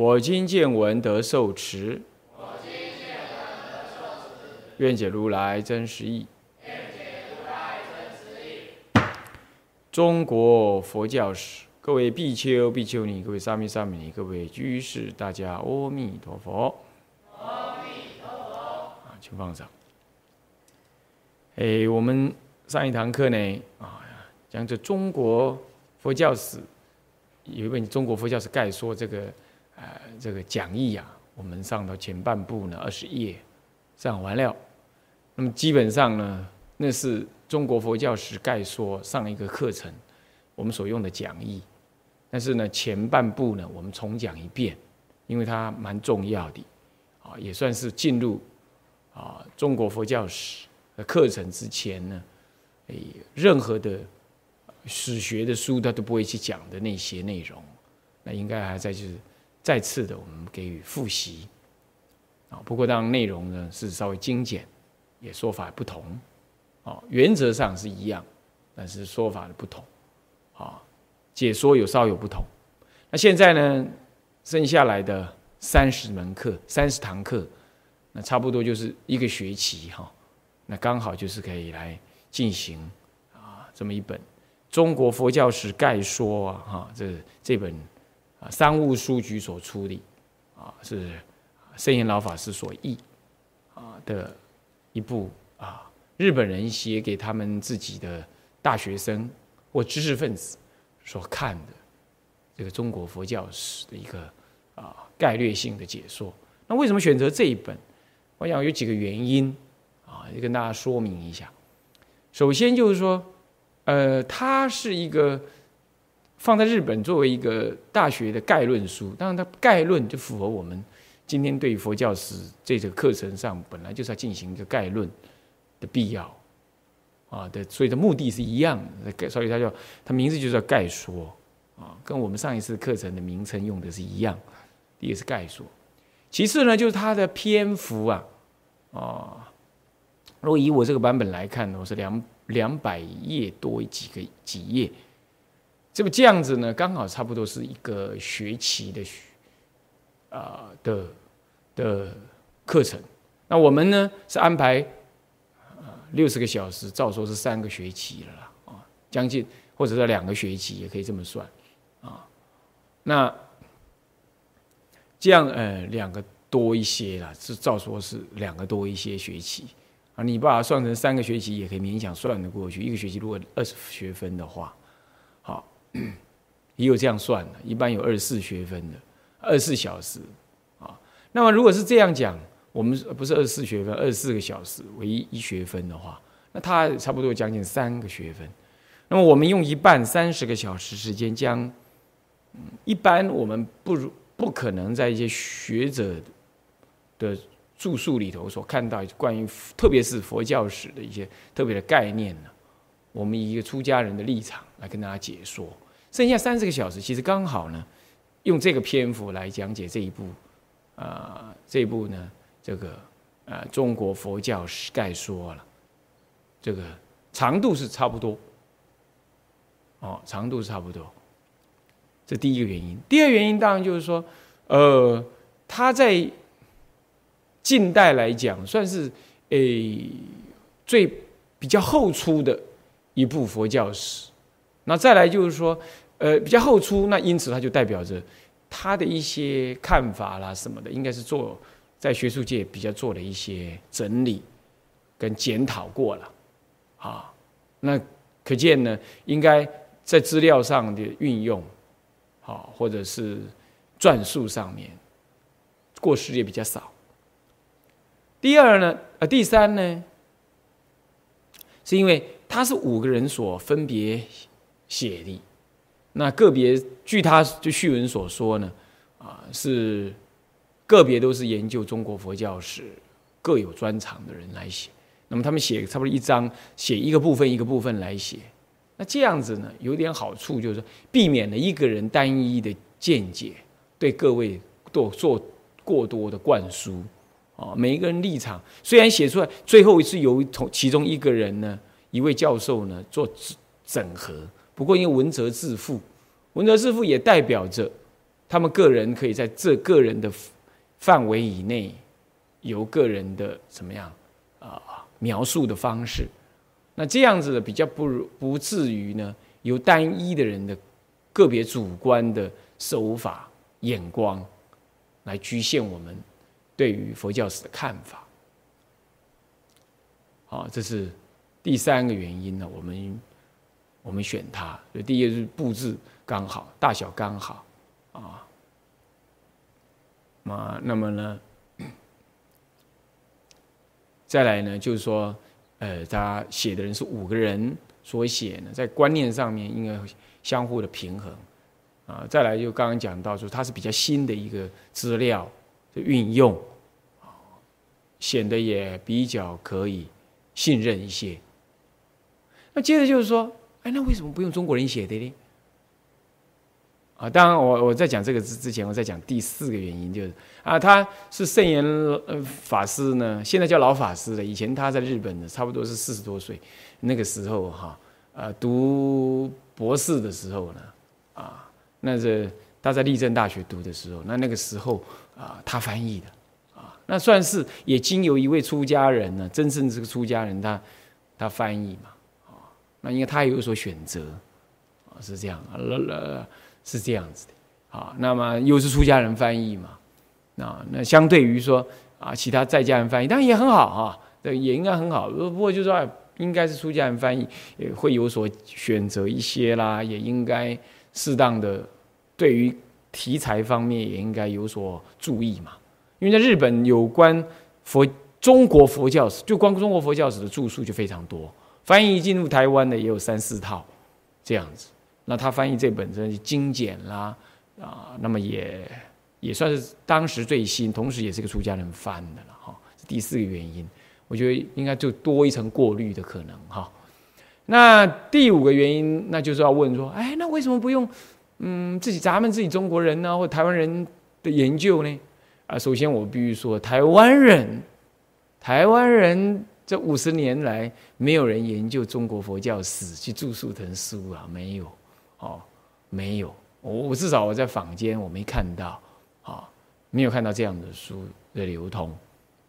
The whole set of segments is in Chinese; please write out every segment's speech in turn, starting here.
我今见闻得受持，愿解如来真实义。中国佛教史，各位比丘、比丘尼，各位沙弥、沙弥尼，各位居士，大家阿弥陀佛。阿弥陀佛。啊，请放上。哎，我们上一堂课呢，啊，讲这中国佛教史，有一本《中国佛教史概说》这个，这个讲义啊，我们上到前半部呢，二十页上完了。那么基本上呢，那是。中国佛教史概说上一个课程，我们所用的讲义，但是呢前半部呢我们重讲一遍，因为它蛮重要的，啊也算是进入啊中国佛教史的课程之前呢，诶任何的史学的书他都不会去讲的那些内容，那应该还在就是再次的我们给予复习，啊不过当然内容呢是稍微精简，也说法不同。哦，原则上是一样，但是说法的不同，啊，解说有稍有不同。那现在呢，剩下来的三十门课、三十堂课，那差不多就是一个学期哈。那刚好就是可以来进行啊这么一本《中国佛教史概说》啊哈，这这本啊商务书局所出的啊是圣严老法师所译啊的一部啊。日本人写给他们自己的大学生或知识分子所看的这个中国佛教史的一个啊概略性的解说。那为什么选择这一本？我想有几个原因啊，也跟大家说明一下。首先就是说，呃，它是一个放在日本作为一个大学的概论书，当然它概论就符合我们今天对于佛教史这个课程上本来就是要进行一个概论。的必要啊的，所以的目的是一样的，所以它叫它名字就叫概说啊，跟我们上一次课程的名称用的是一样。第一个是概说，其次呢就是它的篇幅啊啊，如果以我这个版本来看，我是两两百页多几个几页，这么这样子呢，刚好差不多是一个学期的学啊的的课程。那我们呢是安排。六十个小时，照说是三个学期了啦，啊，将近或者说两个学期也可以这么算，啊，那这样呃两个多一些啦，是照说是两个多一些学期，啊，你把它算成三个学期也可以勉强算得过去。一个学期如果二十学分的话，也有这样算的，一般有二十四学分的，二十四小时，啊，那么如果是这样讲。我们不是二十四学分，二十四个小时为一学分的话，那它差不多将近三个学分。那么我们用一半三十个小时时间，将，一般我们不如不可能在一些学者的著述里头所看到关于特别是佛教史的一些特别的概念呢，我们以一个出家人的立场来跟大家解说。剩下三十个小时，其实刚好呢，用这个篇幅来讲解这一部啊，这一部呢。这个呃，中国佛教史概说了，这个长度是差不多，哦，长度差不多，这第一个原因。第二原因当然就是说，呃，他在近代来讲算是诶最比较后出的一部佛教史。那再来就是说，呃，比较后出，那因此它就代表着他的一些看法啦什么的，应该是做。在学术界比较做了一些整理跟检讨过了，啊，那可见呢，应该在资料上的运用，好，或者是转述上面，过失也比较少。第二呢，呃，第三呢，是因为他是五个人所分别写的，那个别据他就序文所说呢，啊，是个别都是研究中国佛教史各有专长的人来写。那么他们写差不多一章，写一个部分一个部分来写。那这样子呢，有点好处，就是避免了一个人单一的见解对各位做做过多的灌输。啊，每一个人立场虽然写出来，最后是由从其中一个人呢，一位教授呢做整合。不过因为文哲自负，文哲自负也代表着他们个人可以在这个人的范围以内，由个人的怎么样啊？描述的方式，那这样子的比较不不至于呢，由单一的人的个别主观的手法眼光来局限我们对于佛教史的看法。好，这是第三个原因呢。我们我们选它，所以第一个是布置刚好，大小刚好啊。那那么呢？再来呢，就是说，呃，他写的人是五个人所写呢，在观念上面应该相互的平衡啊。再来就刚刚讲到，说它是比较新的一个资料的运用，显得也比较可以信任一些。那接着就是说，哎，那为什么不用中国人写的呢？啊，当然，我我在讲这个之之前，我在讲第四个原因，就是啊，他是圣严呃法师呢，现在叫老法师了。以前他在日本呢，差不多是四十多岁，那个时候哈，呃，读博士的时候呢，啊，那是他在立正大学读的时候，那那个时候啊，他翻译的啊，那算是也经由一位出家人呢，真正这个出家人他他翻译嘛，那应该他也有所选择啊，是这样，了了。是这样子的，啊，那么又是出家人翻译嘛，啊，那相对于说啊，其他在家人翻译，当然也很好啊，这也应该很好。不过就说应该是出家人翻译，也会有所选择一些啦，也应该适当的对于题材方面也应该有所注意嘛。因为在日本有关佛中国佛教史，就光中国佛教史的著述就非常多，翻译进入台湾的也有三四套这样子。那他翻译这本真精简啦，啊，那么也也算是当时最新，同时也是个出家人翻的了哈。第四个原因，我觉得应该就多一层过滤的可能哈。那第五个原因，那就是要问说，哎，那为什么不用嗯自己咱们自己中国人呢，或台湾人的研究呢？啊，首先我必须说，台湾人，台湾人这五十年来没有人研究中国佛教史去著述成书啊，没有。哦，没有，我我至少我在坊间我没看到，啊，没有看到这样的书的流通，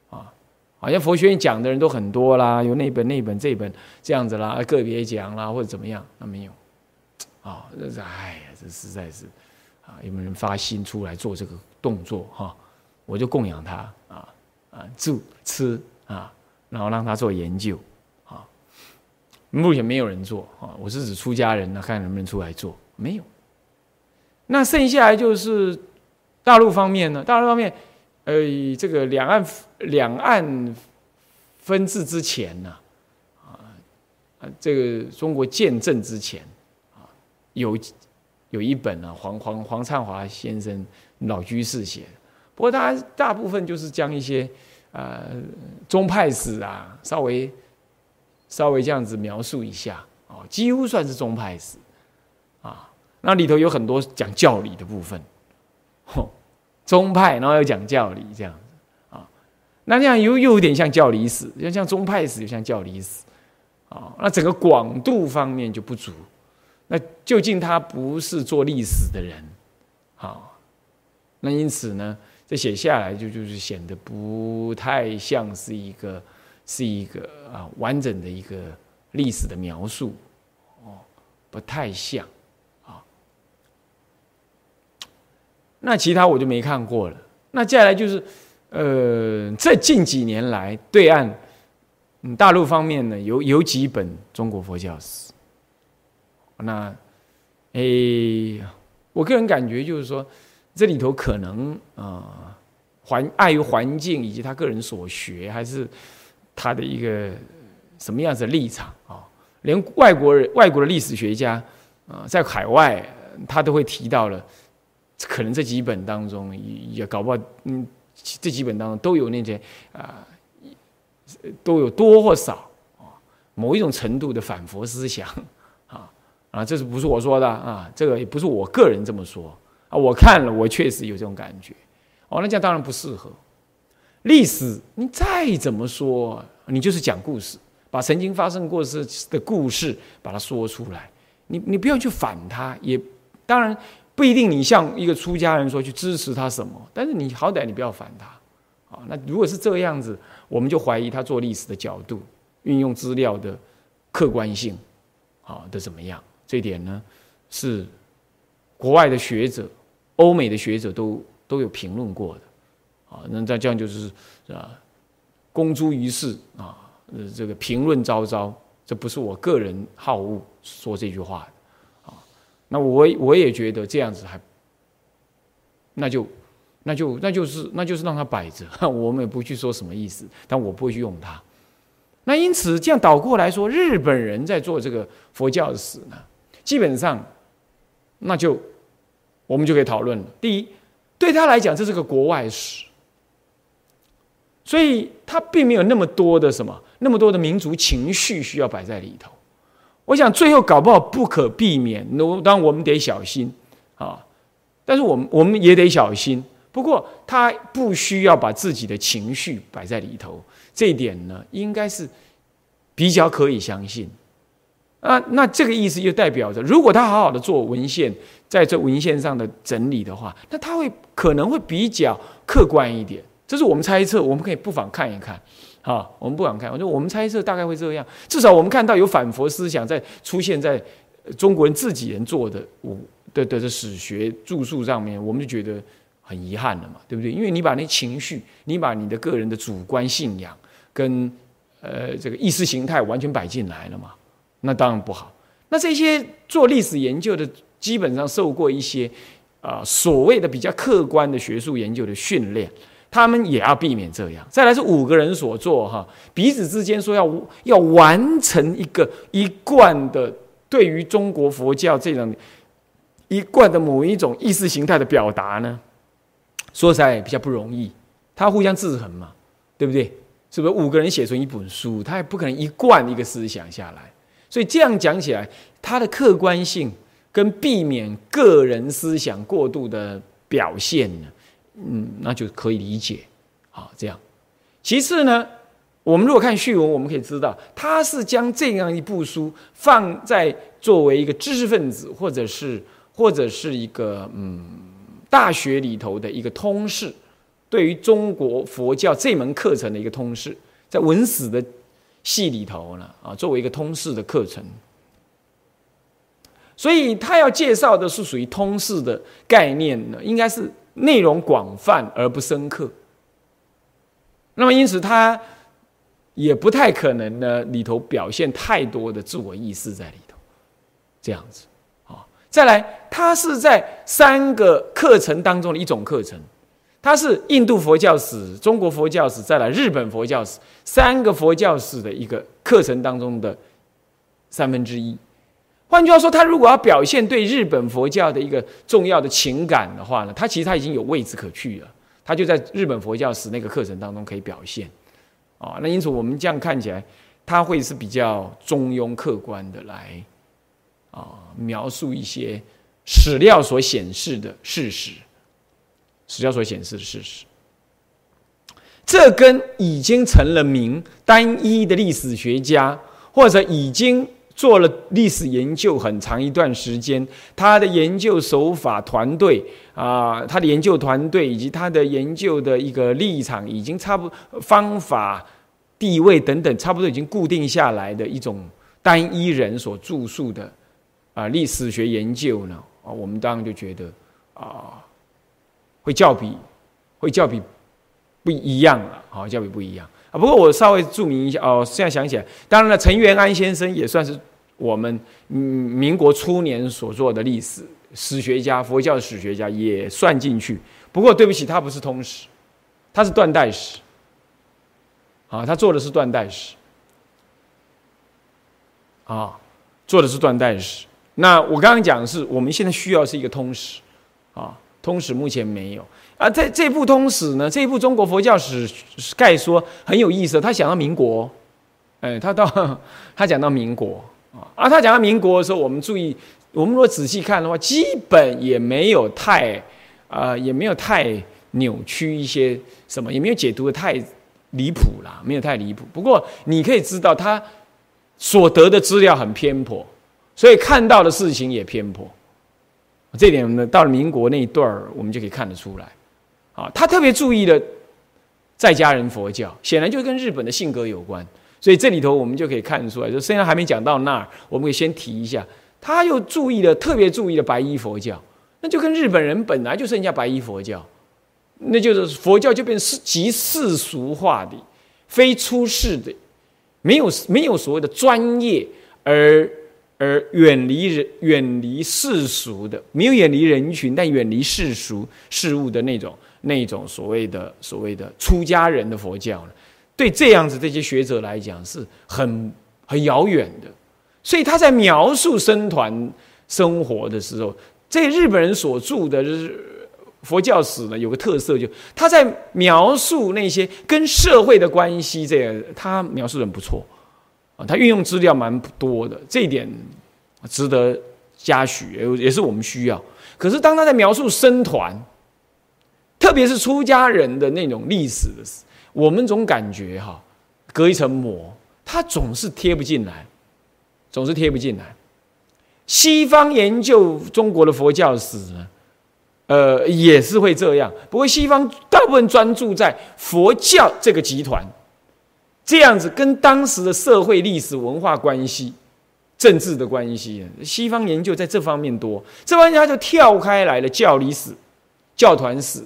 啊，好像佛学院讲的人都很多啦，有那本那本这本这样子啦，个别讲啦或者怎么样，那没有，啊，这是哎呀，这实在是，啊，有没有人发心出来做这个动作哈？我就供养他啊啊住吃啊，然后让他做研究。啊目前没有人做啊，我是指出家人呢，看能不能出来做，没有。那剩下来就是大陆方面呢，大陆方面，呃，这个两岸两岸分治之前呢，啊啊，这个中国建政之前啊，有有一本呢，黄黄黄灿华先生老居士写的，不过他大部分就是将一些呃宗派史啊，稍微。稍微这样子描述一下啊，几乎算是宗派史啊。那里头有很多讲教理的部分，吼，宗派，然后又讲教理这样子啊。那这样又又有点像教理史，又像宗派史，又像教理史啊。那整个广度方面就不足。那究竟他不是做历史的人，好，那因此呢，这写下来就就是显得不太像是一个。是一个啊完整的一个历史的描述，哦，不太像啊。那其他我就没看过了。那接下来就是，呃，这近几年来，对岸，嗯，大陆方面呢，有有几本中国佛教史。那，诶，我个人感觉就是说，这里头可能啊，环碍于环境以及他个人所学，还是他的一个什么样子的立场啊？连外国人、外国的历史学家啊，在海外他都会提到了，可能这几本当中也搞不好，嗯，这几本当中都有那些啊，都有多或少啊，某一种程度的反佛思想啊啊，这是不是我说的啊？这个也不是我个人这么说啊，我看了，我确实有这种感觉。哦，那这样当然不适合。历史你再怎么说，你就是讲故事，把曾经发生过事的故事把它说出来。你你不要去反他，也当然不一定。你像一个出家人说去支持他什么，但是你好歹你不要反他。啊，那如果是这样子，我们就怀疑他做历史的角度、运用资料的客观性，啊的怎么样？这一点呢，是国外的学者、欧美的学者都。都有评论过的，啊，那再这样就是啊，公诸于世啊，这个评论昭昭，这不是我个人好恶说这句话的，啊，那我我也觉得这样子还，那就那就那就是那就是让它摆着，我们也不去说什么意思，但我不会去用它。那因此这样倒过来说，日本人在做这个佛教史呢，基本上那就我们就可以讨论了。第一。对他来讲，这是个国外史，所以他并没有那么多的什么，那么多的民族情绪需要摆在里头。我想最后搞不好不可避免，那当然我们得小心啊。但是我们我们也得小心。不过他不需要把自己的情绪摆在里头，这一点呢，应该是比较可以相信。啊，那这个意思就代表着，如果他好好的做文献，在这文献上的整理的话，那他会可能会比较客观一点。这是我们猜测，我们可以不妨看一看，哈，我们不妨看，我说我们猜测大概会这样。至少我们看到有反佛思想在出现在中国人自己人做的武的的史学著述上面，我们就觉得很遗憾了嘛，对不对？因为你把那情绪，你把你的个人的主观信仰跟呃这个意识形态完全摆进来了嘛。那当然不好。那这些做历史研究的，基本上受过一些啊所谓的比较客观的学术研究的训练，他们也要避免这样。再来是五个人所做哈，彼此之间说要要完成一个一贯的对于中国佛教这种一贯的某一种意识形态的表达呢，说实在比较不容易。他互相制衡嘛，对不对？是不是五个人写成一本书，他也不可能一贯一个思想下来。所以这样讲起来，它的客观性跟避免个人思想过度的表现呢，嗯，那就可以理解。好，这样。其次呢，我们如果看序文，我们可以知道，他是将这样一部书放在作为一个知识分子，或者是或者是一个嗯大学里头的一个通识，对于中国佛教这门课程的一个通识，在文史的。系里头呢，啊，作为一个通识的课程，所以他要介绍的是属于通识的概念呢，应该是内容广泛而不深刻。那么因此他也不太可能呢，里头表现太多的自我意识在里头，这样子啊。再来，它是在三个课程当中的一种课程。它是印度佛教史、中国佛教史，再来日本佛教史三个佛教史的一个课程当中的三分之一。换句话说，他如果要表现对日本佛教的一个重要的情感的话呢，他其实他已经有位置可去了，他就在日本佛教史那个课程当中可以表现。啊，那因此我们这样看起来，他会是比较中庸客观的来啊描述一些史料所显示的事实。史料所显示的事实，这跟已经成了名单一的历史学家，或者已经做了历史研究很长一段时间，他的研究手法团队啊，他的研究团队以及他的研究的一个立场，已经差不方法、地位等等，差不多已经固定下来的一种单一人所著述的啊历史学研究呢啊，我们当然就觉得啊。会较比，会较比不一样了，好，较比不一样啊。不过我稍微注明一下哦，现在想起来，当然了，陈元安先生也算是我们嗯民国初年所做的历史史学家，佛教史学家也算进去。不过对不起，他不是通史，他是断代史，啊，他做的是断代史，啊，做的是断代史。那我刚刚讲的是，我们现在需要是一个通史，啊，通史目前没有。啊，这这部通史呢，这部中国佛教史概说很有意思。他讲到民国，哎，他到 他讲到民国啊，啊，他讲到民国的时候，我们注意，我们如果仔细看的话，基本也没有太啊，也没有太扭曲一些什么，也没有解读的太离谱啦，没有太离谱。不过你可以知道，他所得的资料很偏颇，所以看到的事情也偏颇。这点呢，到了民国那一段儿，我们就可以看得出来。啊，他特别注意了在家人佛教，显然就跟日本的性格有关。所以这里头我们就可以看出来，就虽然还没讲到那儿，我们可以先提一下，他又注意了特别注意了白衣佛教，那就跟日本人本来就剩下白衣佛教，那就是佛教就变是极世俗化的，非出世的，没有没有所谓的专业而。而远离人、远离世俗的，没有远离人群，但远离世俗事物的那种、那种所谓的、所谓的出家人的佛教呢？对这样子这些学者来讲是很很遥远的。所以他在描述僧团生活的时候，这日本人所著的就是佛教史呢，有个特色，就他在描述那些跟社会的关系，这个他描述的很不错。他运用资料蛮多的，这一点值得嘉许，也也是我们需要。可是当他在描述僧团，特别是出家人的那种历史的时，我们总感觉哈，隔一层膜，他总是贴不进来，总是贴不进来。西方研究中国的佛教史呢，呃，也是会这样。不过西方大部分专注在佛教这个集团。这样子跟当时的社会、历史、文化关系、政治的关系，西方研究在这方面多，这方面他就跳开来了教理史、教团史、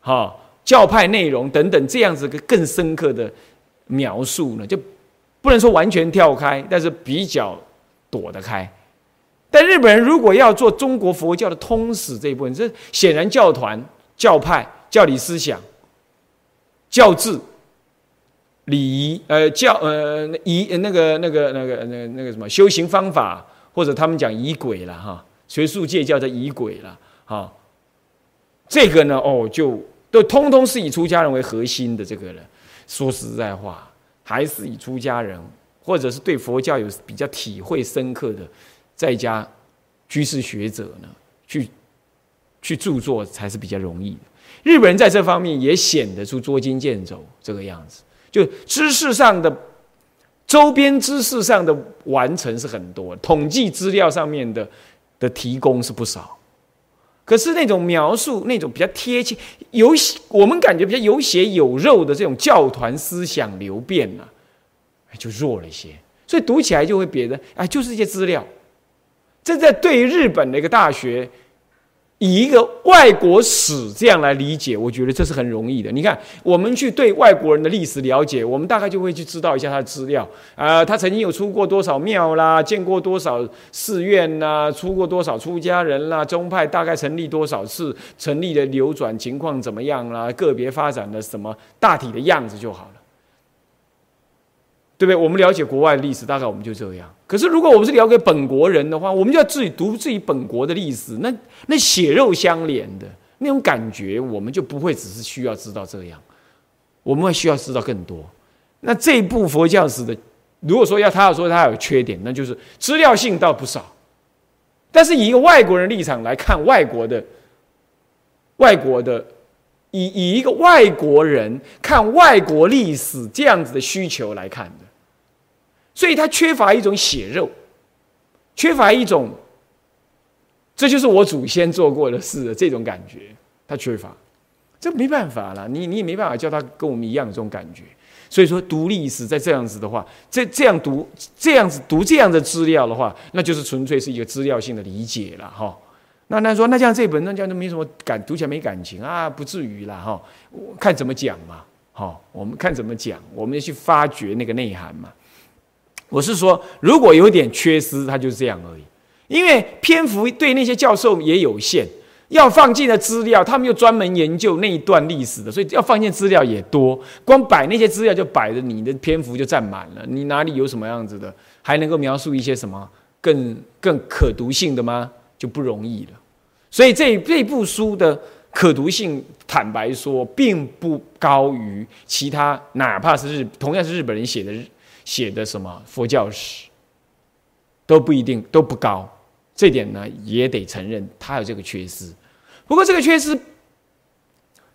哈教派内容等等这样子更深刻的描述呢，就不能说完全跳开，但是比较躲得开。但日本人如果要做中国佛教的通史这一部分，这显然教团、教派、教理思想、教制。礼仪，呃，教，呃，仪，那个，那个，那个，那那个什么修行方法，或者他们讲仪轨了哈，学术界叫做仪轨了哈。这个呢，哦，就都通通是以出家人为核心的。这个人说实在话，还是以出家人，或者是对佛教有比较体会深刻的在家居士学者呢，去去著作才是比较容易的。日本人在这方面也显得出捉襟见肘这个样子。就知识上的周边知识上的完成是很多，统计资料上面的的提供是不少，可是那种描述那种比较贴切、有我们感觉比较有血有肉的这种教团思想流变呢，就弱了一些，所以读起来就会别的哎，就是一些资料，这在对于日本的一个大学。以一个外国史这样来理解，我觉得这是很容易的。你看，我们去对外国人的历史了解，我们大概就会去知道一下他的资料啊，他曾经有出过多少庙啦，建过多少寺院啦，出过多少出家人啦，宗派大概成立多少次，成立的流转情况怎么样啦，个别发展的什么大体的样子就好了。对不对？我们了解国外的历史，大概我们就这样。可是，如果我们是了解本国人的话，我们就要自己读自己本国的历史，那那血肉相连的那种感觉，我们就不会只是需要知道这样，我们会需要知道更多。那这部佛教史的，如果说要他要说他有缺点，那就是资料性倒不少，但是以一个外国人立场来看，外国的外国的。以以一个外国人看外国历史这样子的需求来看的，所以他缺乏一种血肉，缺乏一种，这就是我祖先做过的事的这种感觉，他缺乏，这没办法了，你你也没办法叫他跟我们一样这种感觉，所以说读历史在这样子的话，这这样读这样子读这样的资料的话，那就是纯粹是一个资料性的理解了哈。那那说那像这本那这样就没什么感，读起来没感情啊，不至于啦哈。看怎么讲嘛，哈，我们看怎么讲，我们要去发掘那个内涵嘛。我是说，如果有点缺失，它就是这样而已。因为篇幅对那些教授也有限，要放进的资料，他们又专门研究那一段历史的，所以要放进资料也多。光摆那些资料就摆着，你的篇幅就占满了。你哪里有什么样子的，还能够描述一些什么更更可读性的吗？就不容易了。所以这这部书的可读性，坦白说，并不高于其他，哪怕是日同样是日本人写的写的什么佛教史，都不一定都不高。这点呢，也得承认他有这个缺失。不过这个缺失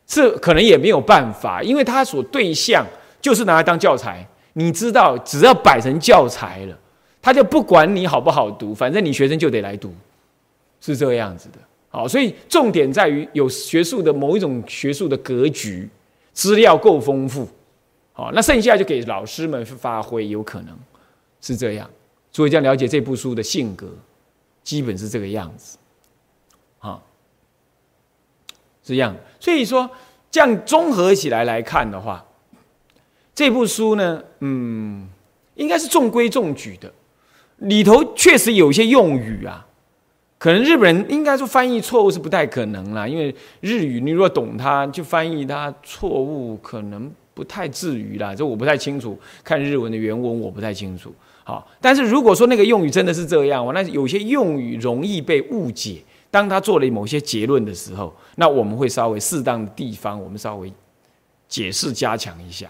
是可能也没有办法，因为他所对象就是拿来当教材。你知道，只要摆成教材了，他就不管你好不好读，反正你学生就得来读，是这个样子的。好，所以重点在于有学术的某一种学术的格局，资料够丰富。好，那剩下就给老师们发挥，有可能是这样。所以这样了解这部书的性格。基本是这个样子，啊，是这样。所以说，这样综合起来来看的话，这部书呢，嗯，应该是中规中矩的。里头确实有一些用语啊，可能日本人应该说翻译错误是不太可能啦，因为日语你若懂它，就翻译它错误可能不太至于啦。这我不太清楚，看日文的原文我不太清楚。好，但是如果说那个用语真的是这样，那有些用语容易被误解。当他做了某些结论的时候，那我们会稍微适当的地方，我们稍微解释加强一下，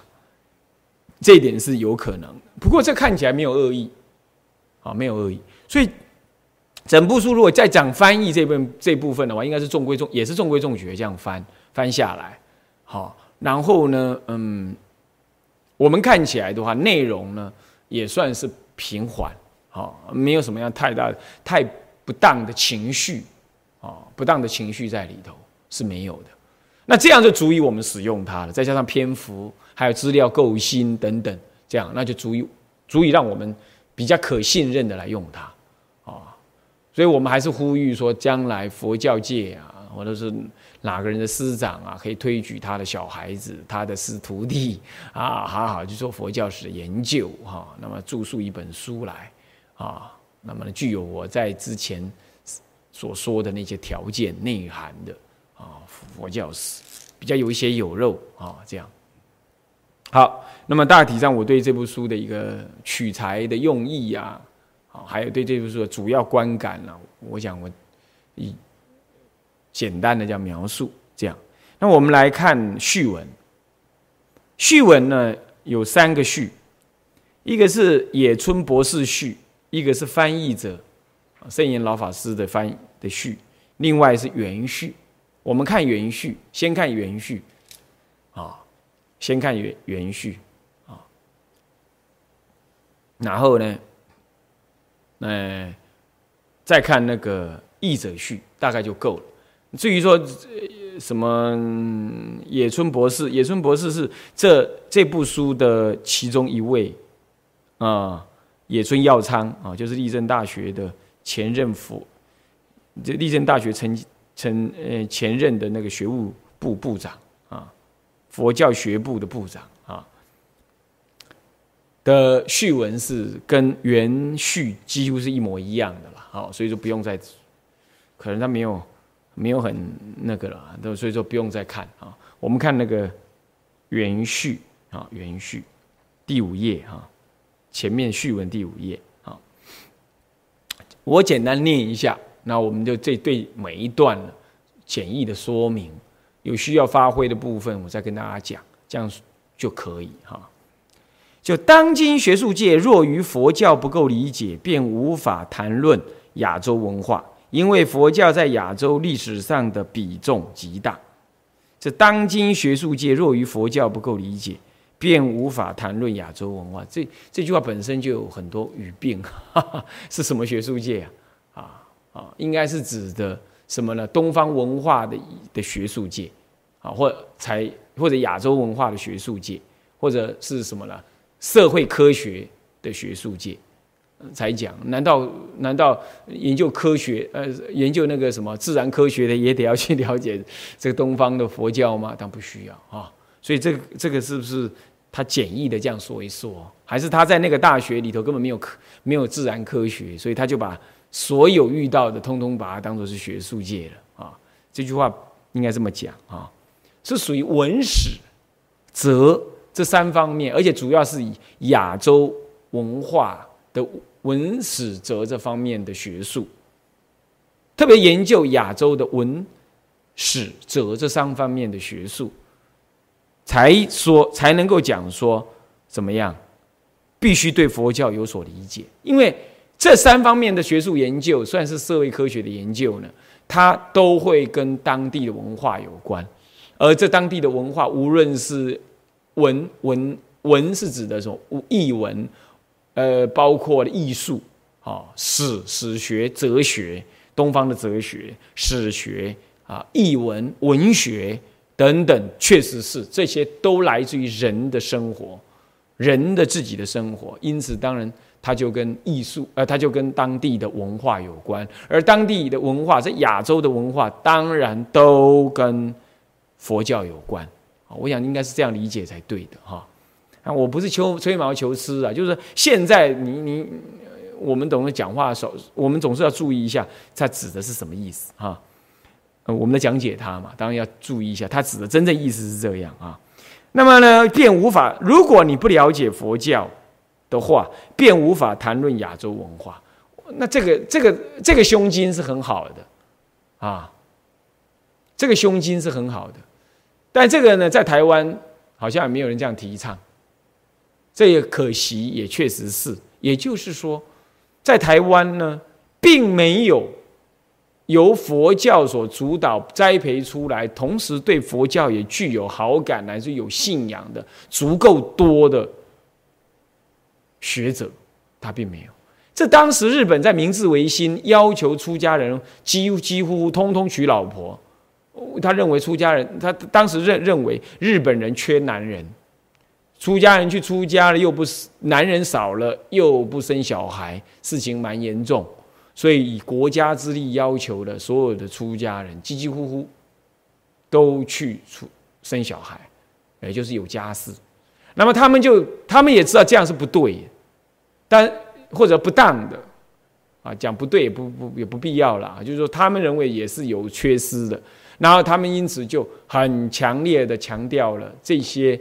这一点是有可能。不过这看起来没有恶意，啊，没有恶意。所以整部书如果再讲翻译这部这部分的话，应该是中规中也是中规中矩这样翻翻下来。好，然后呢，嗯，我们看起来的话，内容呢也算是。平缓，好，没有什么样太大、太不当的情绪，啊，不当的情绪在里头是没有的。那这样就足以我们使用它了。再加上篇幅，还有资料够新等等，这样那就足以足以让我们比较可信任的来用它，啊。所以我们还是呼吁说，将来佛教界啊，或者是哪个人的师长啊，可以推举他的小孩子、他的师徒弟啊，好好去做佛教史的研究哈。那么著述一本书来啊，那么具有我在之前所说的那些条件内涵的啊，佛教史比较有一些有肉啊，这样。好，那么大体上我对这部书的一个取材的用意呀，啊，还有对这部书的主要观感呢，我想我以。简单的叫描述，这样。那我们来看序文。序文呢有三个序，一个是野村博士序，一个是翻译者圣严老法师的翻译的序，另外是原序。我们看原序，先看原序，啊，先看原原序，啊，然后呢，呃，再看那个译者序，大概就够了。至于说什么野村博士，野村博士是这这部书的其中一位啊，野村耀昌啊，就是立正大学的前任佛，这立正大学曾曾呃前任的那个学务部部长啊，佛教学部的部长啊的序文是跟原序几乎是一模一样的了，好，所以说不用再，可能他没有。没有很那个了，都所以说不用再看啊。我们看那个原序啊，原序第五页啊，前面序文第五页啊。我简单念一下，那我们就这对每一段简易的说明，有需要发挥的部分，我再跟大家讲，这样就可以哈。就当今学术界若于佛教不够理解，便无法谈论亚洲文化。因为佛教在亚洲历史上的比重极大，这当今学术界若于佛教不够理解，便无法谈论亚洲文化。这这句话本身就有很多语病，哈 哈是什么学术界啊？啊啊，应该是指的什么呢？东方文化的的学术界啊，或才或者亚洲文化的学术界，或者是什么呢？社会科学的学术界。才讲，难道难道研究科学，呃，研究那个什么自然科学的也得要去了解这个东方的佛教吗？但不需要啊。所以这个这个是不是他简易的这样说一说，还是他在那个大学里头根本没有科没有自然科学，所以他就把所有遇到的通通把它当做是学术界了啊？这句话应该这么讲啊，是属于文史哲这三方面，而且主要是以亚洲文化的文史哲这方面的学术，特别研究亚洲的文史哲这三方面的学术，才说才能够讲说怎么样，必须对佛教有所理解，因为这三方面的学术研究算是社会科学的研究呢，它都会跟当地的文化有关，而这当地的文化，无论是文文文是指的什么译文，呃，包括艺术啊，史史学、哲学、东方的哲学、史学啊，译文、文学等等，确实是这些都来自于人的生活，人的自己的生活，因此当然它就跟艺术，呃，它就跟当地的文化有关，而当地的文化在亚洲的文化，当然都跟佛教有关。啊我想应该是这样理解才对的哈，啊，我不是求吹毛求疵啊，就是现在你你我们懂得讲话的时候，我们总是要注意一下，它指的是什么意思哈？我们的讲解它嘛，当然要注意一下，它指的真正意思是这样啊。那么呢，便无法，如果你不了解佛教的话，便无法谈论亚洲文化。那这个这个这个胸襟是很好的啊，这个胸襟是很好的。但这个呢，在台湾好像也没有人这样提倡，这也可惜，也确实是。也就是说，在台湾呢，并没有由佛教所主导栽培出来，同时对佛教也具有好感乃至有信仰的足够多的学者，他并没有。这当时日本在明治维新，要求出家人几乎几乎通通娶老婆。他认为出家人，他当时认认为日本人缺男人，出家人去出家了，又不是男人少了，又不生小孩，事情蛮严重，所以以国家之力要求的所有的出家人，几几乎乎都去出生小孩，也就是有家室。那么他们就他们也知道这样是不对，但或者不当的啊，讲不对也不不也不必要了啊，就是说他们认为也是有缺失的。然后他们因此就很强烈的强调了这些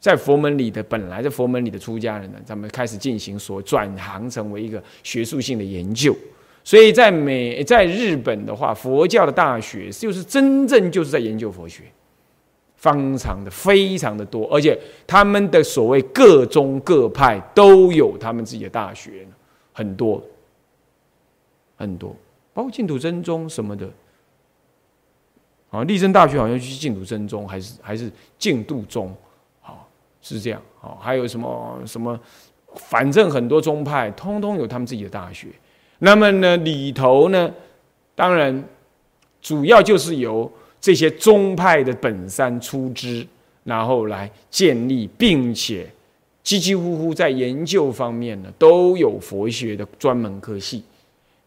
在佛门里的本来在佛门里的出家人呢，咱们开始进行所转行成为一个学术性的研究。所以在美在日本的话，佛教的大学就是真正就是在研究佛学，方常的非常的多，而且他们的所谓各宗各派都有他们自己的大学，很多很多，包括净土真宗什么的。啊，立正大学好像去净土真宗，还是还是净土宗，是这样。好，还有什么什么，反正很多宗派通通有他们自己的大学。那么呢，里头呢，当然主要就是由这些宗派的本山出资，然后来建立，并且几几乎乎在研究方面呢都有佛学的专门科系。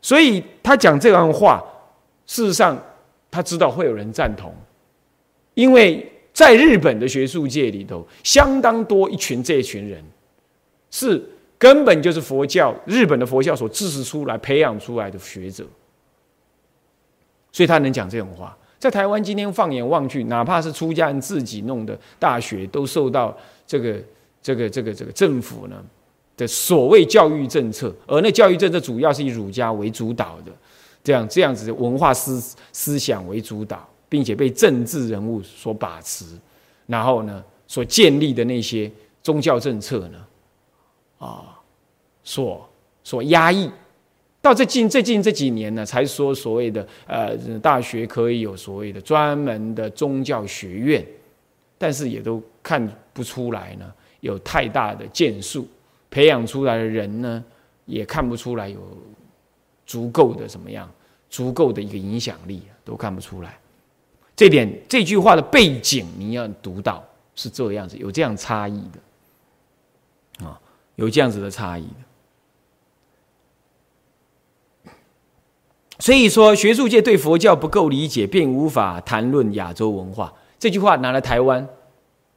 所以他讲这样话，事实上。他知道会有人赞同，因为在日本的学术界里头，相当多一群这一群人，是根本就是佛教日本的佛教所支持出来、培养出来的学者，所以他能讲这种话。在台湾今天放眼望去，哪怕是出家人自己弄的大学，都受到这个、这个、这个、这个政府呢的所谓教育政策，而那教育政策主要是以儒家为主导的。这样这样子的文化思思想为主导，并且被政治人物所把持，然后呢，所建立的那些宗教政策呢，啊，所所压抑，到这近最近这几年呢，才说所谓的呃大学可以有所谓的专门的宗教学院，但是也都看不出来呢有太大的建树，培养出来的人呢也看不出来有。足够的怎么样？足够的一个影响力都看不出来。这点这句话的背景你要读到是这样子，有这样差异的啊，有这样子的差异的。所以说，学术界对佛教不够理解，便无法谈论亚洲文化。这句话拿来台湾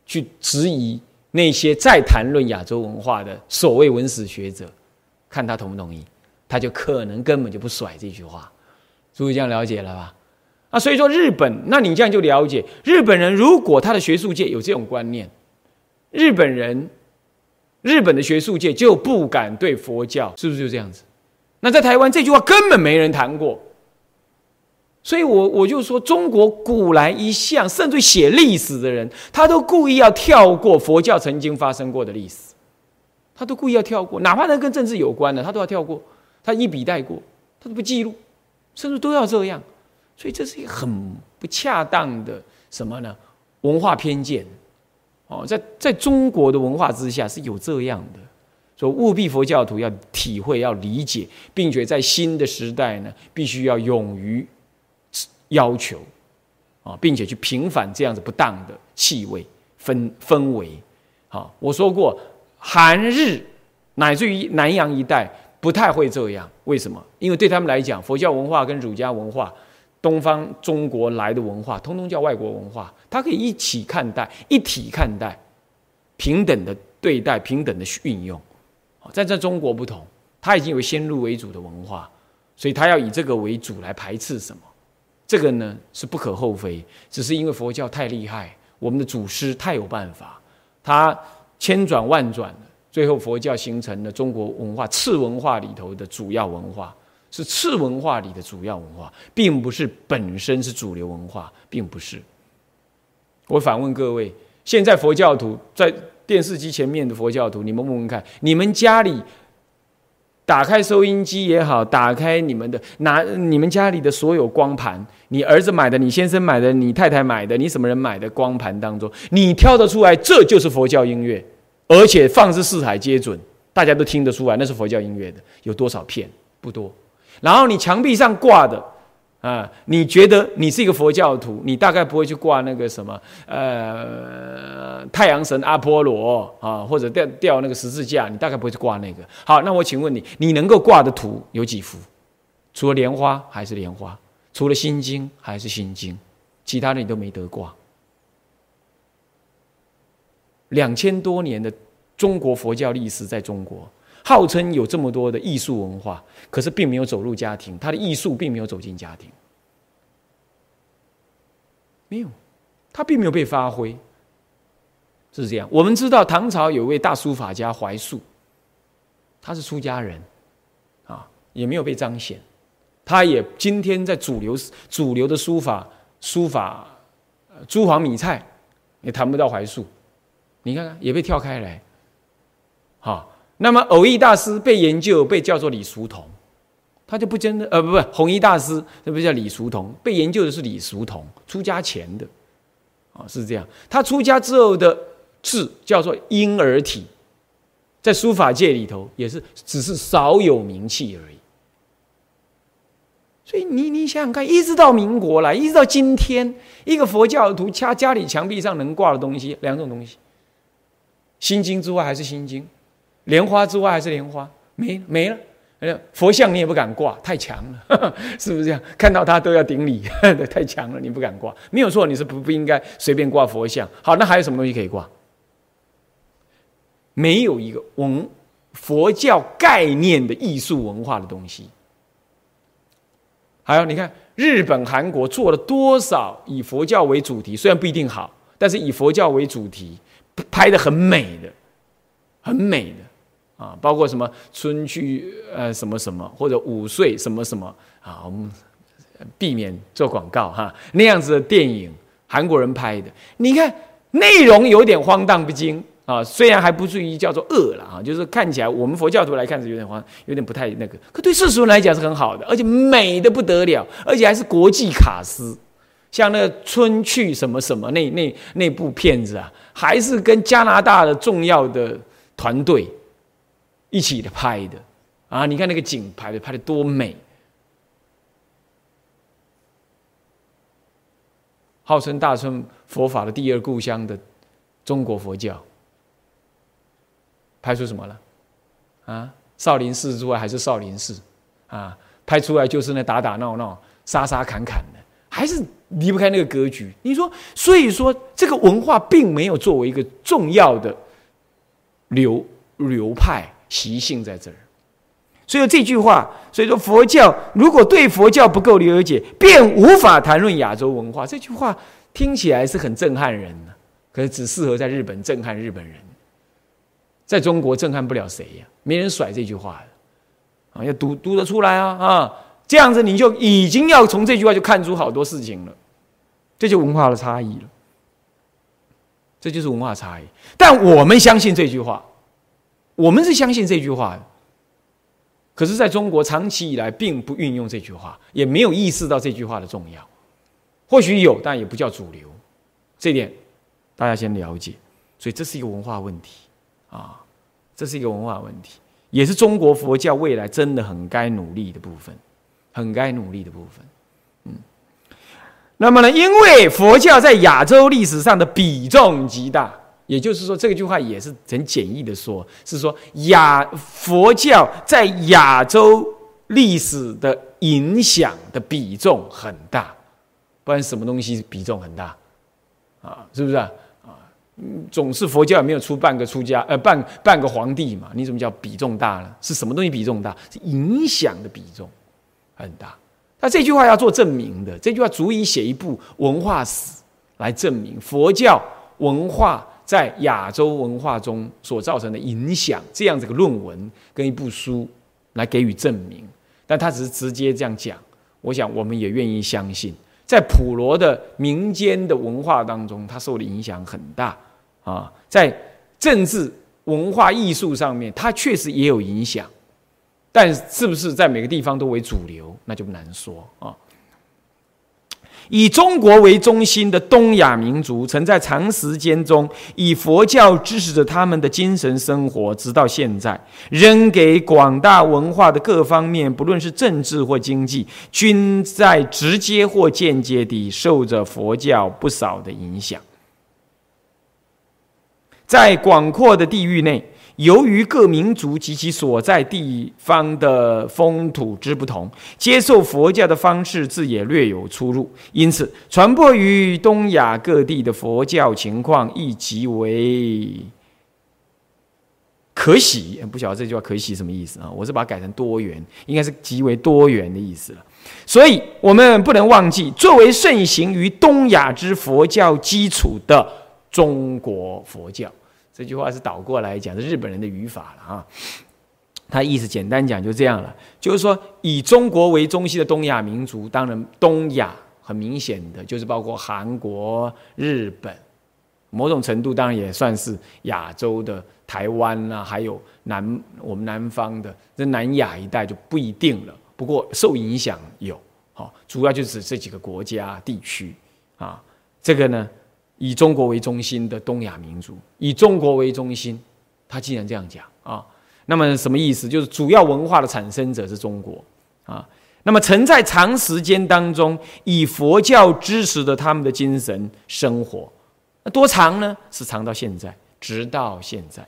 去质疑那些在谈论亚洲文化的所谓文史学者，看他同不同意。他就可能根本就不甩这句话，诸位这样了解了吧？啊，所以说日本，那你这样就了解，日本人如果他的学术界有这种观念，日本人，日本的学术界就不敢对佛教，是不是就这样子？那在台湾这句话根本没人谈过，所以我我就说，中国古来一向，甚至写历史的人，他都故意要跳过佛教曾经发生过的历史，他都故意要跳过，哪怕那跟政治有关的，他都要跳过，他一笔带过，他都不记录，甚至都要这样。所以这是一个很不恰当的什么呢？文化偏见，哦，在在中国的文化之下是有这样的，所以务必佛教徒要体会、要理解，并且在新的时代呢，必须要勇于要求，啊，并且去平反这样子不当的气味氛氛围。好，我说过，韩日乃至于南洋一带不太会这样，为什么？因为对他们来讲，佛教文化跟儒家文化。东方中国来的文化，通通叫外国文化，它可以一起看待，一体看待，平等的对待，平等的运用。好在这中国不同，它已经有先入为主的文化，所以它要以这个为主来排斥什么？这个呢是不可厚非，只是因为佛教太厉害，我们的祖师太有办法，他千转万转最后佛教形成了中国文化次文化里头的主要文化。是次文化里的主要文化，并不是本身是主流文化，并不是。我反问各位：现在佛教徒在电视机前面的佛教徒，你们问问看，你们家里打开收音机也好，打开你们的拿你们家里的所有光盘，你儿子买的，你先生买的，你太太买的，你什么人买的光盘当中，你挑得出来这就是佛教音乐，而且放之四海皆准，大家都听得出来那是佛教音乐的，有多少片？不多。然后你墙壁上挂的，啊，你觉得你是一个佛教徒，你大概不会去挂那个什么，呃，太阳神阿波罗啊，或者吊吊那个十字架，你大概不会去挂那个。好，那我请问你，你能够挂的图有几幅？除了莲花还是莲花？除了心经还是心经？其他的你都没得挂。两千多年的中国佛教历史，在中国。号称有这么多的艺术文化，可是并没有走入家庭，他的艺术并没有走进家庭，没有，他并没有被发挥，是这样。我们知道唐朝有位大书法家怀素，他是出家人，啊，也没有被彰显，他也今天在主流主流的书法书法，朱黄米菜也谈不到怀素，你看看也被跳开来，好。那么偶益大师被研究，被叫做李叔同，他就不真的，呃，不不，弘一大师那不叫李叔同，被研究的是李叔同，出家前的，啊，是这样。他出家之后的字叫做婴儿体，在书法界里头也是只是少有名气而已。所以你你想想看，一直到民国来，一直到今天，一个佛教徒家家里墙壁上能挂的东西，两种东西，心经之外还是心经。莲花之外还是莲花，没没了。佛像你也不敢挂，太强了，是不是这样？看到他都要顶礼，太强了，你不敢挂。没有错，你是不不应该随便挂佛像。好，那还有什么东西可以挂？没有一个文佛教概念的艺术文化的东西。还有，你看日本、韩国做了多少以佛教为主题，虽然不一定好，但是以佛教为主题拍的很美的，很美的。啊，包括什么春去呃什么什么，或者午睡什么什么啊，我们避免做广告哈。那样子的电影，韩国人拍的，你看内容有点荒诞不经啊，虽然还不至于叫做恶了啊，就是看起来我们佛教徒来看是有点荒，有点不太那个，可对世俗人来讲是很好的，而且美的不得了，而且还是国际卡司，像那个春去什么什么那那那部片子啊，还是跟加拿大的重要的团队。一起的拍的啊！你看那个景拍的拍的多美，号称大乘佛法的第二故乡的中国佛教，拍出什么了？啊，少林寺之外还是少林寺啊？拍出来就是那打打闹闹、杀杀砍砍的，还是离不开那个格局。你说，所以说这个文化并没有作为一个重要的流流派。习性在这儿，所以这句话，所以说佛教如果对佛教不够了解，便无法谈论亚洲文化。这句话听起来是很震撼人的，可是只适合在日本震撼日本人，在中国震撼不了谁呀？没人甩这句话的啊，要读读得出来啊啊！这样子你就已经要从这句话就看出好多事情了，这就文化的差异了。这就是文化差异。但我们相信这句话，我们是相信这句话的。可是，在中国长期以来并不运用这句话，也没有意识到这句话的重要。或许有，但也不叫主流。这点大家先了解。所以，这是一个文化问题啊，这是一个文化问题，也是中国佛教未来真的很该努力的部分，很该努力的部分。嗯。那么呢，因为佛教在亚洲历史上的比重极大。也就是说，这句话也是很简易的说，是说亚佛教在亚洲历史的影响的比重很大，不然什么东西比重很大啊？是不是啊？啊，总是佛教也没有出半个出家，呃，半半个皇帝嘛？你怎么叫比重大呢？是什么东西比重大？是影响的比重很大。那这句话要做证明的，这句话足以写一部文化史来证明佛教文化。在亚洲文化中所造成的影响，这样子个论文跟一部书来给予证明，但他只是直接这样讲，我想我们也愿意相信，在普罗的民间的文化当中，它受的影响很大啊，在政治、文化、艺术上面，它确实也有影响，但是不是在每个地方都为主流，那就难说啊。以中国为中心的东亚民族，曾在长时间中以佛教支持着他们的精神生活，直到现在，仍给广大文化的各方面，不论是政治或经济，均在直接或间接地受着佛教不少的影响。在广阔的地域内。由于各民族及其所在地方的风土之不同，接受佛教的方式自也略有出入，因此传播于东亚各地的佛教情况亦极为可喜。不晓得这句话“可喜”什么意思啊？我是把它改成多元，应该是极为多元的意思了。所以，我们不能忘记，作为盛行于东亚之佛教基础的中国佛教。这句话是倒过来讲，是日本人的语法了啊。他意思简单讲就这样了，就是说以中国为中心的东亚民族，当然东亚很明显的就是包括韩国、日本，某种程度当然也算是亚洲的台湾啊，还有南我们南方的这南亚一带就不一定了。不过受影响有，好，主要就指这几个国家地区啊。这个呢？以中国为中心的东亚民族，以中国为中心，他既然这样讲啊，那么什么意思？就是主要文化的产生者是中国啊。那么曾在长时间当中以佛教支持的他们的精神生活，那多长呢？是长到现在，直到现在。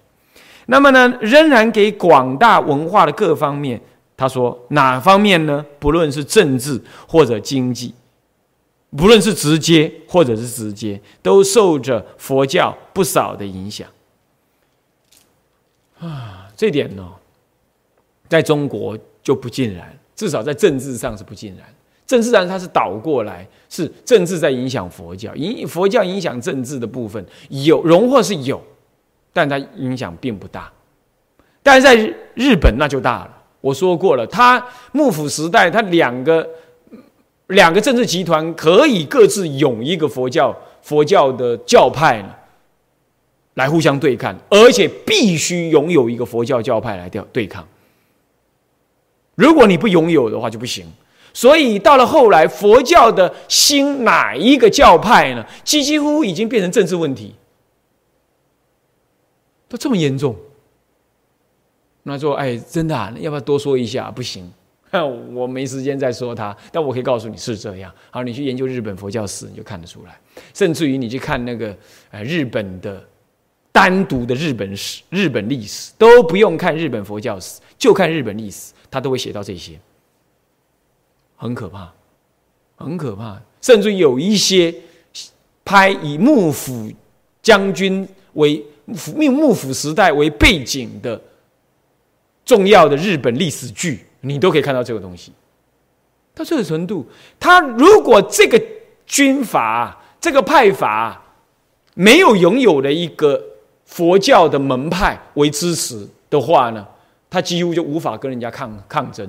那么呢，仍然给广大文化的各方面，他说哪方面呢？不论是政治或者经济。不论是直接或者是直接，都受着佛教不少的影响啊。这点呢，在中国就不尽然，至少在政治上是不尽然。政治上它是倒过来，是政治在影响佛教，影佛教影响政治的部分有荣获是有，但它影响并不大。但是在日本那就大了。我说过了，他幕府时代，他两个。两个政治集团可以各自拥一个佛教佛教的教派呢，来互相对抗，而且必须拥有一个佛教教派来调对抗。如果你不拥有的话就不行。所以到了后来，佛教的兴哪一个教派呢？几几乎已经变成政治问题，都这么严重。那说，哎，真的，啊，要不要多说一下？不行。我没时间再说他，但我可以告诉你是这样。好，你去研究日本佛教史，你就看得出来。甚至于你去看那个呃日本的单独的日本史、日本历史，都不用看日本佛教史，就看日本历史，他都会写到这些，很可怕，很可怕。甚至有一些拍以幕府将军为幕幕府时代为背景的。重要的日本历史剧，你都可以看到这个东西。到这个程度，他如果这个军阀、这个派阀没有拥有的一个佛教的门派为支持的话呢，他几乎就无法跟人家抗抗争。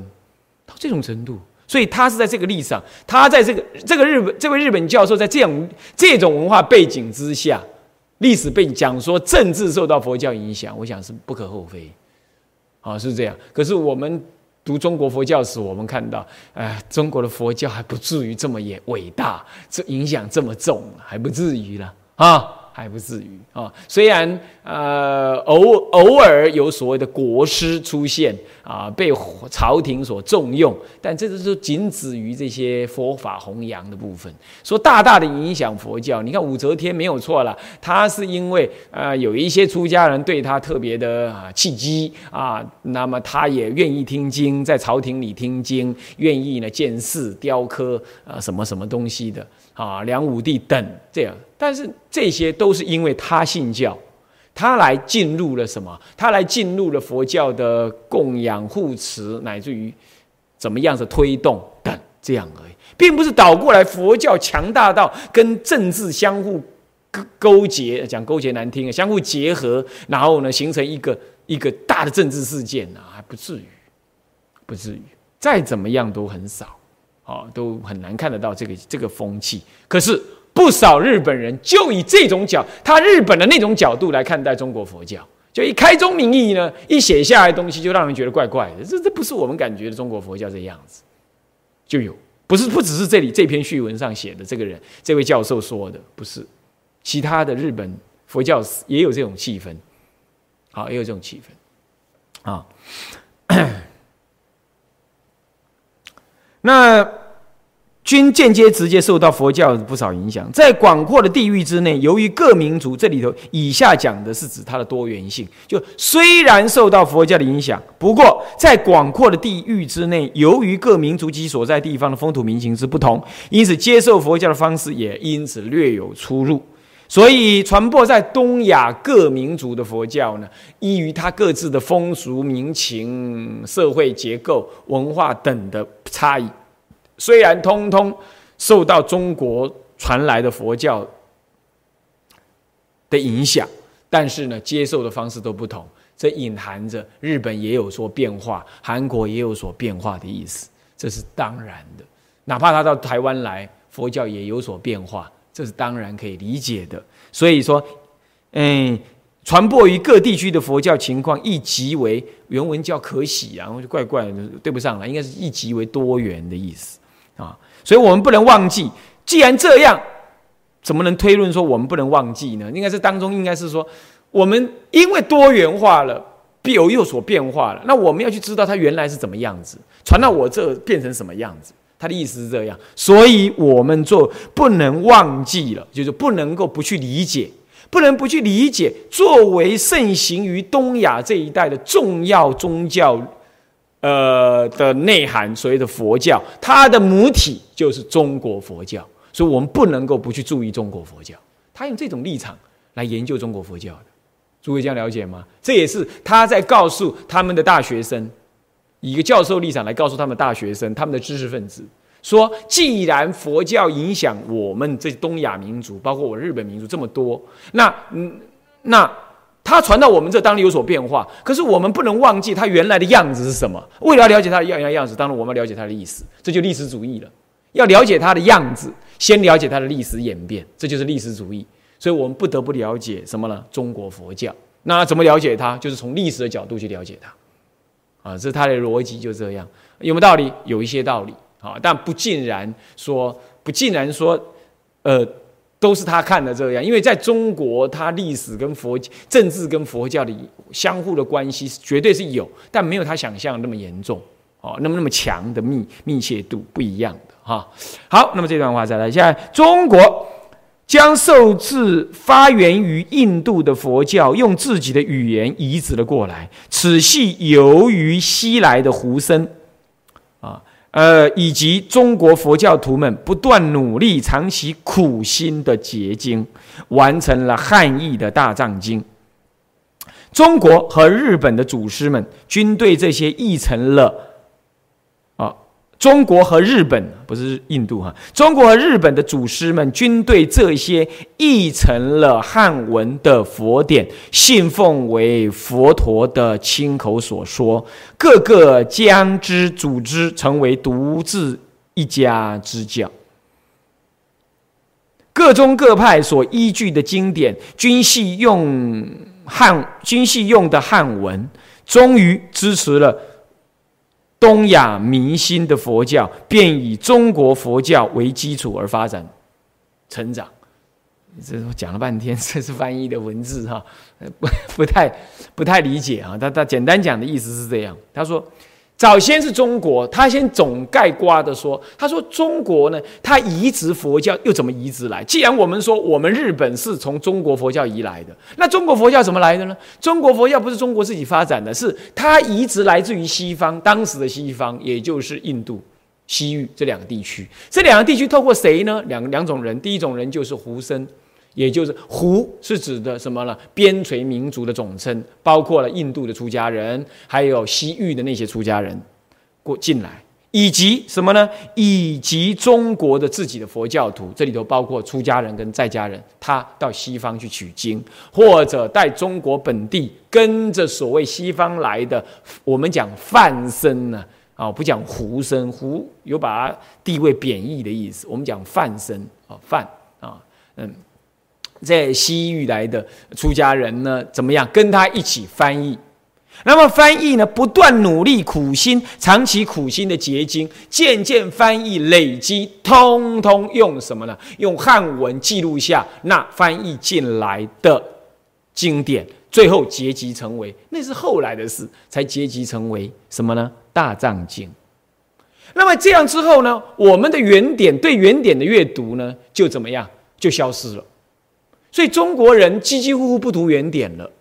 到这种程度，所以他是在这个立场，他在这个这个日本这位日本教授在这样这种文化背景之下，历史背景讲说政治受到佛教影响，我想是不可厚非。啊，是这样。可是我们。读中国佛教史，我们看到，哎，中国的佛教还不至于这么也伟大，这影响这么重，还不至于了啊。还不至于啊，虽然呃偶偶尔有所谓的国师出现啊，被朝廷所重用，但这都是仅止于这些佛法弘扬的部分，说大大的影响佛教。你看武则天没有错了，她是因为呃有一些出家人对她特别的啊契机啊，那么她也愿意听经，在朝廷里听经，愿意呢见寺雕刻啊什么什么东西的。啊，梁武帝等这样，但是这些都是因为他信教，他来进入了什么？他来进入了佛教的供养护持，乃至于怎么样的推动等这样而已，并不是倒过来佛教强大到跟政治相互勾勾结，讲勾结难听啊，相互结合，然后呢形成一个一个大的政治事件啊，还不至于，不至于，再怎么样都很少。啊，都很难看得到这个这个风气。可是不少日本人就以这种角，他日本的那种角度来看待中国佛教，就一开宗明义呢，一写下来东西就让人觉得怪怪的。这这不是我们感觉的中国佛教这样子，就有不是不只是这里这篇序文上写的这个人这位教授说的，不是其他的日本佛教也有这种气氛，好，也有这种气氛啊。那均间接、直接受到佛教不少影响。在广阔的地域之内，由于各民族，这里头以下讲的是指它的多元性。就虽然受到佛教的影响，不过在广阔的地域之内，由于各民族及所在地方的风土民情之不同，因此接受佛教的方式也因此略有出入。所以，传播在东亚各民族的佛教呢，依于它各自的风俗民情、社会结构、文化等的差异，虽然通通受到中国传来的佛教的影响，但是呢，接受的方式都不同。这隐含着日本也有所变化，韩国也有所变化的意思，这是当然的。哪怕他到台湾来，佛教也有所变化。这是当然可以理解的，所以说，嗯，传播于各地区的佛教情况亦极为原文叫可喜，然后就怪怪的对不上了，应该是亦极为多元的意思啊。所以我们不能忘记，既然这样，怎么能推论说我们不能忘记呢？应该是当中应该是说，我们因为多元化了，必有有所变化了，那我们要去知道它原来是怎么样子，传到我这变成什么样子。他的意思是这样，所以我们做不能忘记了，就是不能够不去理解，不能不去理解，作为盛行于东亚这一带的重要宗教，呃的内涵，所谓的佛教，它的母体就是中国佛教，所以我们不能够不去注意中国佛教。他用这种立场来研究中国佛教的，诸位这样了解吗？这也是他在告诉他们的大学生。以一个教授立场来告诉他们大学生、他们的知识分子，说：既然佛教影响我们这东亚民族，包括我日本民族这么多，那嗯，那它传到我们这当然有所变化。可是我们不能忘记它原来的样子是什么。为了了解它的样样样子，当然我们要了解它的历史，这就历史主义了。要了解它的样子，先了解它的历史演变，这就是历史主义。所以我们不得不了解什么呢？中国佛教。那怎么了解它？就是从历史的角度去了解它。啊，这他的逻辑就这样，有没有道理？有一些道理，啊，但不尽然说，不尽然说，呃，都是他看的这样。因为在中国，他历史跟佛政治跟佛教的相互的关系绝对是有，但没有他想象那么严重，哦，那么那么强的密密切度不一样的哈。好，那么这段话再来，现在中国。将受自发源于印度的佛教，用自己的语言移植了过来。此系由于西来的胡僧，啊，呃，以及中国佛教徒们不断努力、长期苦心的结晶，完成了汉译的大藏经。中国和日本的祖师们均对这些译成了，中国和日本不是印度哈，中国和日本的祖师们均对这些译成了汉文的佛典信奉为佛陀的亲口所说，各个将之组织成为独自一家之教。各宗各派所依据的经典，均系用汉，均系用的汉文，终于支持了东亚民心的佛教，便以中国佛教为基础而发展成长。这我讲了半天，这是翻译的文字哈，不不太不太理解啊。他他简单讲的意思是这样，他说。早先是中国，他先总概括的说，他说中国呢，他移植佛教又怎么移植来？既然我们说我们日本是从中国佛教移来的，那中国佛教怎么来的呢？中国佛教不是中国自己发展的，是它移植来自于西方，当时的西方也就是印度、西域这两个地区。这两个地区透过谁呢？两两种人，第一种人就是胡僧。也就是胡是指的什么呢？边陲民族的总称，包括了印度的出家人，还有西域的那些出家人过进来，以及什么呢？以及中国的自己的佛教徒，这里头包括出家人跟在家人，他到西方去取经，或者在中国本地跟着所谓西方来的，我们讲梵僧呢，啊，不讲胡僧，胡有把地位贬义的意思，我们讲梵僧啊，梵啊，嗯。在西域来的出家人呢，怎么样？跟他一起翻译。那么翻译呢，不断努力、苦心、长期苦心的结晶，渐渐翻译累积，通通用什么呢？用汉文记录下那翻译进来的经典，最后结集成为，那是后来的事，才结集成为什么呢？大藏经。那么这样之后呢，我们的原点对原点的阅读呢，就怎么样？就消失了。所以中国人几几乎乎不读原点了，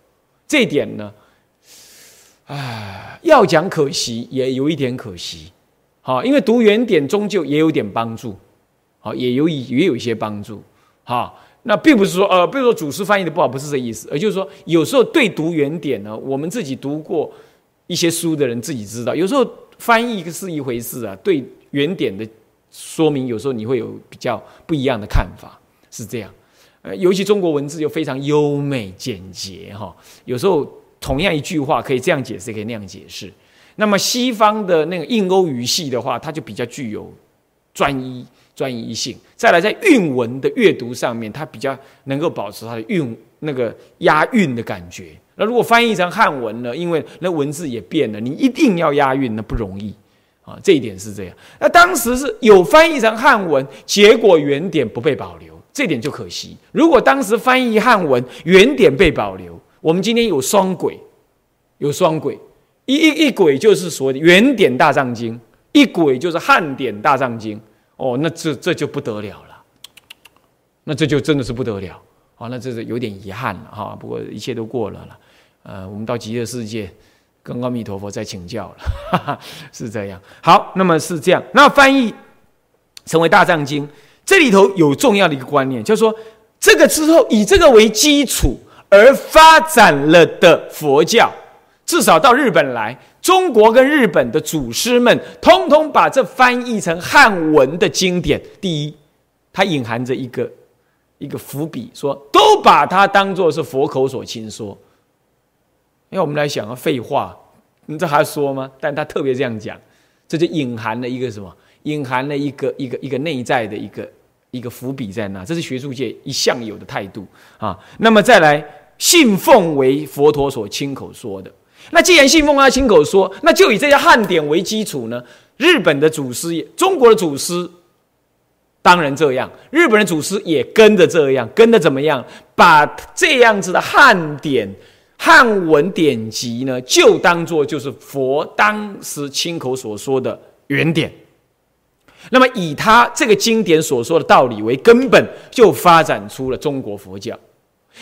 这一点呢，唉，要讲可惜，也有一点可惜，好，因为读原点终究也有点帮助，好，也有也有一些帮助，好，那并不是说呃，比如说祖师翻译的不好，不是这意思，而就是说有时候对读原点呢，我们自己读过一些书的人自己知道，有时候翻译是一回事啊，对原点的说明，有时候你会有比较不一样的看法，是这样。尤其中国文字又非常优美简洁哈，有时候同样一句话可以这样解释，可以那样解释。那么西方的那个印欧语系的话，它就比较具有专一专一性。再来，在韵文的阅读上面，它比较能够保持它的韵那个押韵的感觉。那如果翻译成汉文呢？因为那文字也变了，你一定要押韵，那不容易啊。这一点是这样。那当时是有翻译成汉文，结果原点不被保留。这点就可惜。如果当时翻译汉文原点被保留，我们今天有双轨，有双轨，一一一轨就是所谓的原点大藏经，一轨就是汉典大藏经。哦，那这这就不得了了，那这就真的是不得了。好，那这是有点遗憾了哈。不过一切都过了了。呃，我们到极乐世界跟阿弥陀佛再请教了，是这样。好，那么是这样。那翻译成为大藏经。这里头有重要的一个观念，就是说，这个之后以这个为基础而发展了的佛教，至少到日本来，中国跟日本的祖师们通通把这翻译成汉文的经典。第一，它隐含着一个一个伏笔，说都把它当做是佛口所亲说。因为我们来想啊，废话，你这还说吗？但他特别这样讲，这就隐含了一个什么？隐含了一个一个一个内在的一个。一个伏笔在那，这是学术界一向有的态度啊。那么再来，信奉为佛陀所亲口说的。那既然信奉他亲口说，那就以这些汉典为基础呢？日本的祖师，中国的祖师，当然这样。日本的祖师也跟着这样，跟着怎么样？把这样子的汉典、汉文典籍呢，就当做就是佛当时亲口所说的原典。那么以他这个经典所说的道理为根本，就发展出了中国佛教，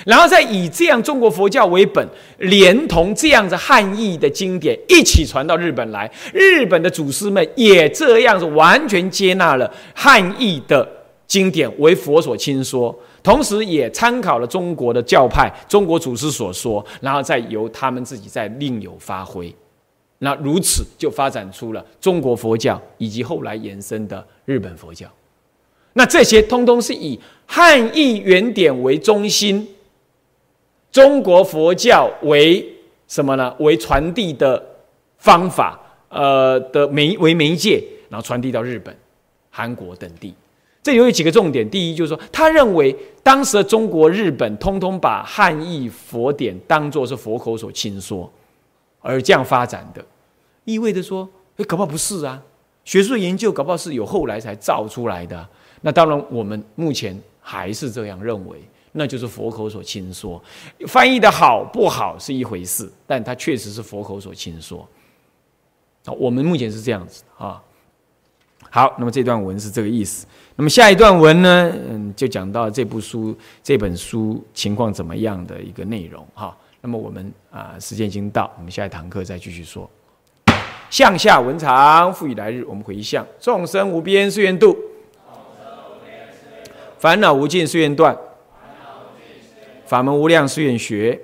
然后再以这样中国佛教为本，连同这样子汉译的经典一起传到日本来。日本的祖师们也这样子完全接纳了汉译的经典为佛所亲说，同时也参考了中国的教派、中国祖师所说，然后再由他们自己再另有发挥。那如此就发展出了中国佛教，以及后来延伸的日本佛教。那这些通通是以汉译原点为中心，中国佛教为什么呢？为传递的方法，呃的媒为媒介，然后传递到日本、韩国等地。这有几个重点。第一就是说，他认为当时的中国、日本通通把汉译佛典当作是佛口所亲说，而这样发展的，意味着说，哎，搞不好不是啊。学术研究搞不好是有后来才造出来的。那当然，我们目前还是这样认为，那就是佛口所亲说。翻译的好不好是一回事，但它确实是佛口所亲说。好，我们目前是这样子啊。好，那么这段文是这个意思。那么下一段文呢，嗯，就讲到这部书、这本书情况怎么样的一个内容哈。那么我们啊，时间已经到，我们下一堂课再继续说。向下文长，复以来日，我们回向众生无边誓愿度，烦恼无尽誓愿断，法门无量誓愿学，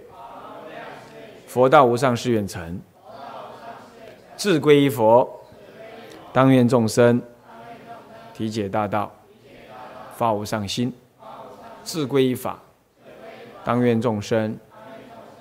佛道无上誓愿成，志归依佛，当愿众生。体解大道，发无上心，自归依法，当愿众生。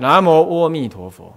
南无阿弥陀佛。